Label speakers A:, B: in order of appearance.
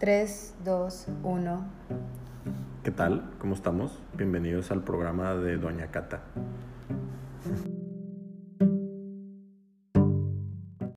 A: 3, 2, 1.
B: ¿Qué tal? ¿Cómo estamos? Bienvenidos al programa de Doña Cata.